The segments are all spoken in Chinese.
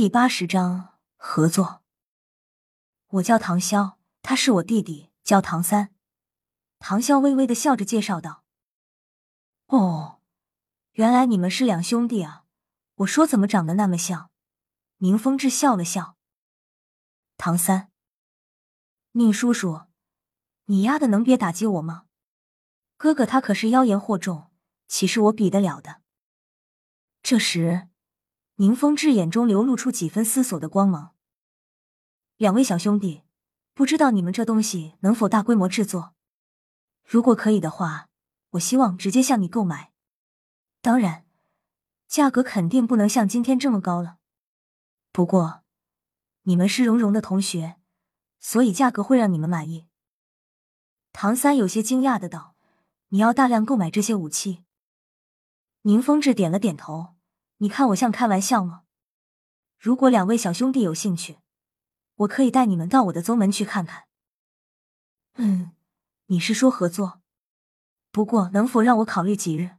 第八十章合作。我叫唐潇，他是我弟弟，叫唐三。唐潇微微的笑着介绍道：“哦，原来你们是两兄弟啊！我说怎么长得那么像？”宁风致笑了笑。唐三，宁叔叔，你丫的能别打击我吗？哥哥他可是妖言惑众，岂是我比得了的？这时。宁风致眼中流露出几分思索的光芒。两位小兄弟，不知道你们这东西能否大规模制作？如果可以的话，我希望直接向你购买。当然，价格肯定不能像今天这么高了。不过，你们是蓉蓉的同学，所以价格会让你们满意。唐三有些惊讶的道：“你要大量购买这些武器？”宁风致点了点头。你看我像开玩笑吗？如果两位小兄弟有兴趣，我可以带你们到我的宗门去看看。嗯，你是说合作？不过能否让我考虑几日？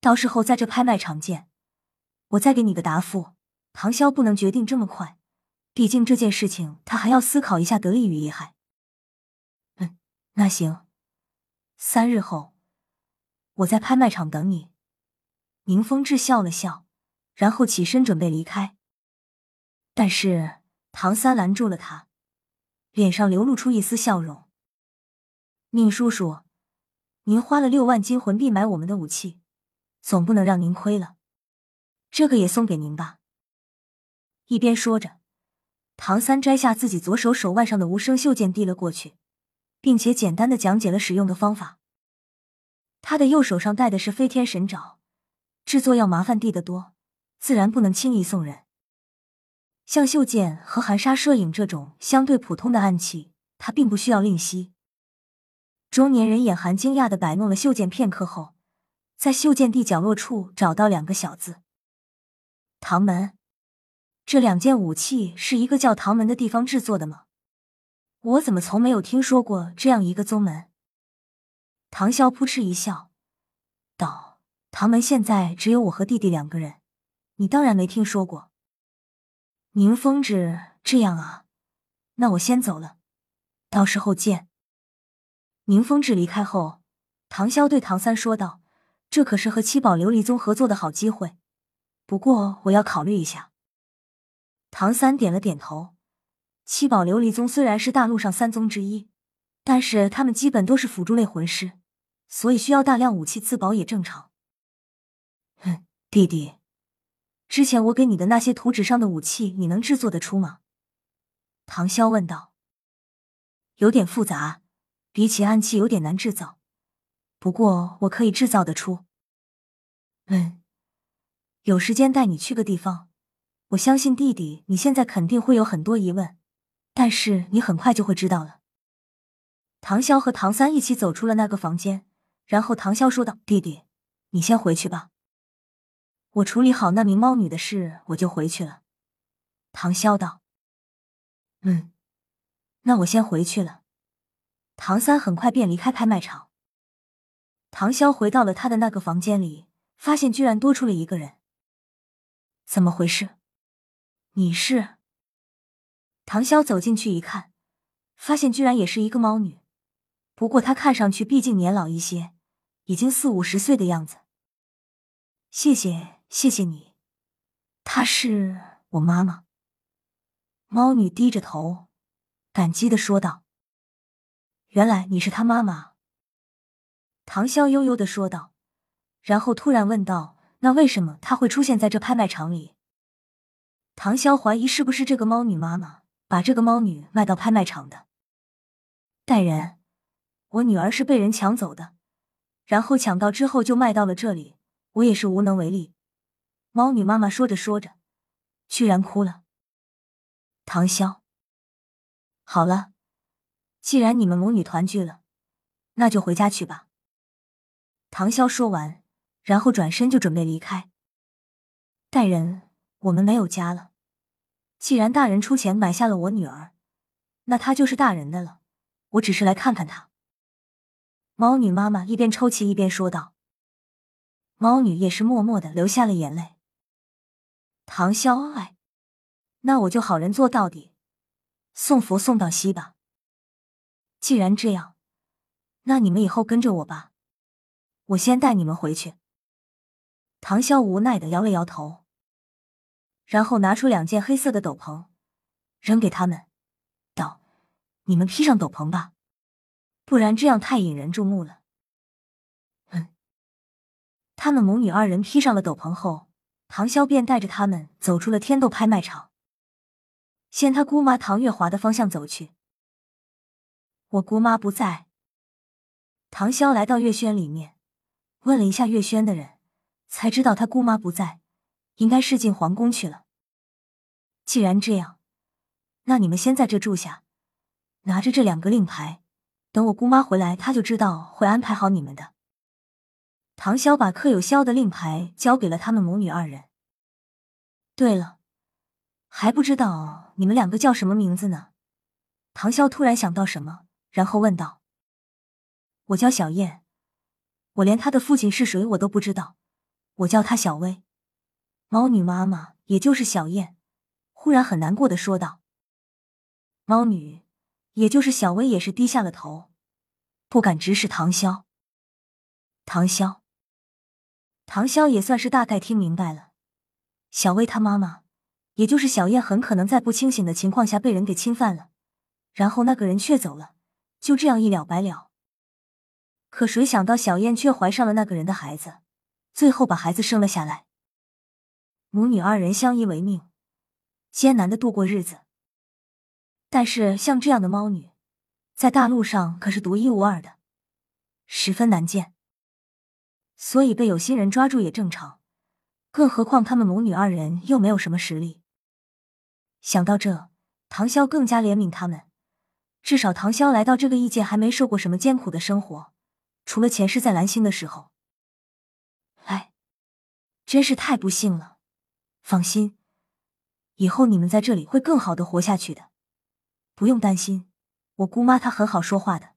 到时候在这拍卖场见，我再给你个答复。唐潇不能决定这么快，毕竟这件事情他还要思考一下得利与厉害。嗯，那行，三日后我在拍卖场等你。宁风致笑了笑，然后起身准备离开。但是唐三拦住了他，脸上流露出一丝笑容：“宁叔叔，您花了六万金魂币买我们的武器，总不能让您亏了。这个也送给您吧。”一边说着，唐三摘下自己左手手腕上的无声袖剑递了过去，并且简单的讲解了使用的方法。他的右手上戴的是飞天神爪。制作要麻烦地的多，自然不能轻易送人。像袖剑和含沙射影这种相对普通的暗器，他并不需要吝惜。中年人眼含惊讶的摆弄了袖剑片刻后，在袖剑地角落处找到两个小字：“唐门。”这两件武器是一个叫唐门的地方制作的吗？我怎么从没有听说过这样一个宗门？唐潇扑哧一笑，道。唐门现在只有我和弟弟两个人，你当然没听说过。宁风致，这样啊，那我先走了，到时候见。宁风致离开后，唐潇对唐三说道：“这可是和七宝琉璃宗合作的好机会，不过我要考虑一下。”唐三点了点头。七宝琉璃宗虽然是大陆上三宗之一，但是他们基本都是辅助类魂师，所以需要大量武器自保也正常。哼，弟弟，之前我给你的那些图纸上的武器，你能制作得出吗？唐潇问道。有点复杂，比起暗器有点难制造，不过我可以制造得出。嗯，有时间带你去个地方，我相信弟弟你现在肯定会有很多疑问，但是你很快就会知道了。唐潇和唐三一起走出了那个房间，然后唐潇说道：“弟弟，你先回去吧。”我处理好那名猫女的事，我就回去了。唐潇道：“嗯，那我先回去了。”唐三很快便离开拍卖场。唐潇回到了他的那个房间里，发现居然多出了一个人。怎么回事？你是？唐潇走进去一看，发现居然也是一个猫女，不过她看上去毕竟年老一些，已经四五十岁的样子。谢谢。谢谢你，她是我妈妈。猫女低着头，感激的说道：“原来你是她妈妈。”唐潇悠悠的说道，然后突然问道：“那为什么她会出现在这拍卖场里？”唐潇怀疑是不是这个猫女妈妈把这个猫女卖到拍卖场的。大人，我女儿是被人抢走的，然后抢到之后就卖到了这里，我也是无能为力。猫女妈妈说着说着，居然哭了。唐潇，好了，既然你们母女团聚了，那就回家去吧。唐潇说完，然后转身就准备离开。大人，我们没有家了。既然大人出钱买下了我女儿，那她就是大人的了。我只是来看看她。猫女妈妈一边抽泣一边说道。猫女也是默默的流下了眼泪。唐潇爱。那我就好人做到底，送佛送到西吧。既然这样，那你们以后跟着我吧，我先带你们回去。唐潇无奈的摇了摇头，然后拿出两件黑色的斗篷，扔给他们，道：“你们披上斗篷吧，不然这样太引人注目了。”嗯，他们母女二人披上了斗篷后，唐潇便带着他们走出了天斗拍卖场，向他姑妈唐月华的方向走去。我姑妈不在。唐潇来到月轩里面，问了一下月轩的人。才知道他姑妈不在，应该是进皇宫去了。既然这样，那你们先在这住下，拿着这两个令牌，等我姑妈回来，她就知道会安排好你们的。唐潇把刻有萧的令牌交给了他们母女二人。对了，还不知道你们两个叫什么名字呢？唐潇突然想到什么，然后问道：“我叫小燕，我连他的父亲是谁我都不知道。”我叫她小薇，猫女妈妈，也就是小燕，忽然很难过的说道：“猫女，也就是小薇，也是低下了头，不敢直视唐潇。唐潇，唐潇也算是大概听明白了，小薇她妈妈，也就是小燕，很可能在不清醒的情况下被人给侵犯了，然后那个人却走了，就这样一了百了。可谁想到小燕却怀上了那个人的孩子。”最后把孩子生了下来，母女二人相依为命，艰难的度过日子。但是像这样的猫女，在大陆上可是独一无二的，十分难见。所以被有心人抓住也正常，更何况他们母女二人又没有什么实力。想到这，唐潇更加怜悯他们。至少唐潇来到这个异界还没受过什么艰苦的生活，除了前世在蓝星的时候。哎真是太不幸了，放心，以后你们在这里会更好的活下去的，不用担心。我姑妈她很好说话的。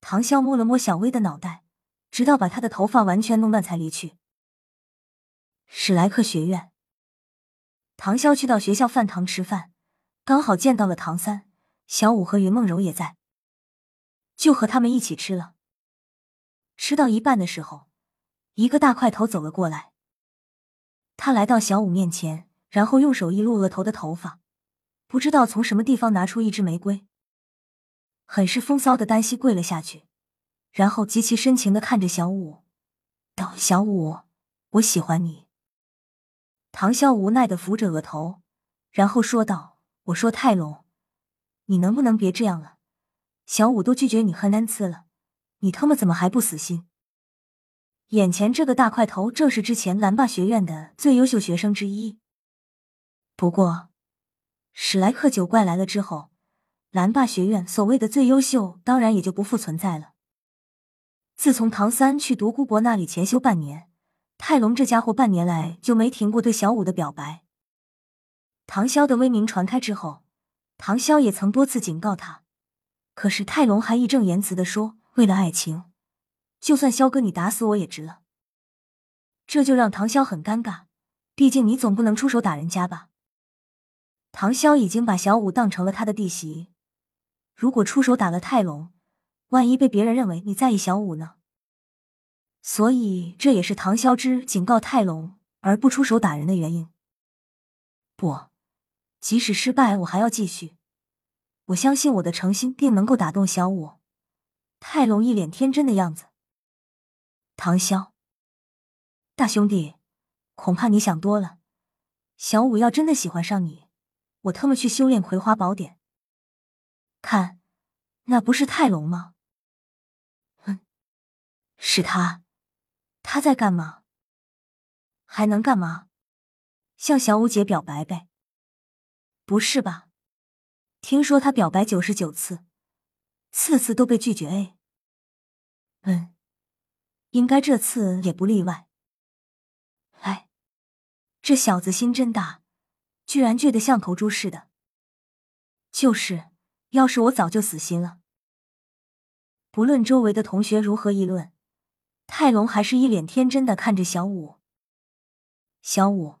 唐潇摸了摸小薇的脑袋，直到把他的头发完全弄乱才离去。史莱克学院，唐潇去到学校饭堂吃饭，刚好见到了唐三、小五和云梦柔也在，就和他们一起吃了。吃到一半的时候，一个大块头走了过来。他来到小五面前，然后用手一撸额头的头发，不知道从什么地方拿出一支玫瑰，很是风骚的单膝跪了下去，然后极其深情的看着小五，道：“小五，我喜欢你。”唐潇无奈的扶着额头，然后说道：“我说泰隆，你能不能别这样了？小五都拒绝你很难次了，你他妈怎么还不死心？”眼前这个大块头正是之前蓝霸学院的最优秀学生之一。不过，史莱克九怪来了之后，蓝霸学院所谓的最优秀当然也就不复存在了。自从唐三去独孤博那里潜修半年，泰隆这家伙半年来就没停过对小五的表白。唐潇的威名传开之后，唐潇也曾多次警告他，可是泰隆还义正言辞的说：“为了爱情。”就算萧哥你打死我也值了，这就让唐潇很尴尬。毕竟你总不能出手打人家吧？唐潇已经把小五当成了他的弟媳，如果出手打了泰隆，万一被别人认为你在意小五呢？所以这也是唐潇之警告泰隆而不出手打人的原因。不，即使失败，我还要继续。我相信我的诚心定能够打动小五。泰隆一脸天真的样子。唐潇，大兄弟，恐怕你想多了。小五要真的喜欢上你，我特么去修炼葵花宝典。看，那不是泰隆吗？是他。他在干嘛？还能干嘛？向小五姐表白呗？不是吧？听说他表白九十九次，次次都被拒绝。哎，嗯。应该这次也不例外。哎，这小子心真大，居然倔得像头猪似的。就是，要是我早就死心了。不论周围的同学如何议论，泰隆还是一脸天真的看着小五。小五，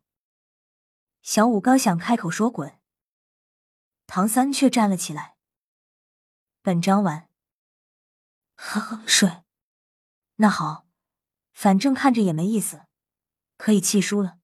小五刚想开口说滚，唐三却站了起来。本章完。呵呵，睡。那好，反正看着也没意思，可以弃书了。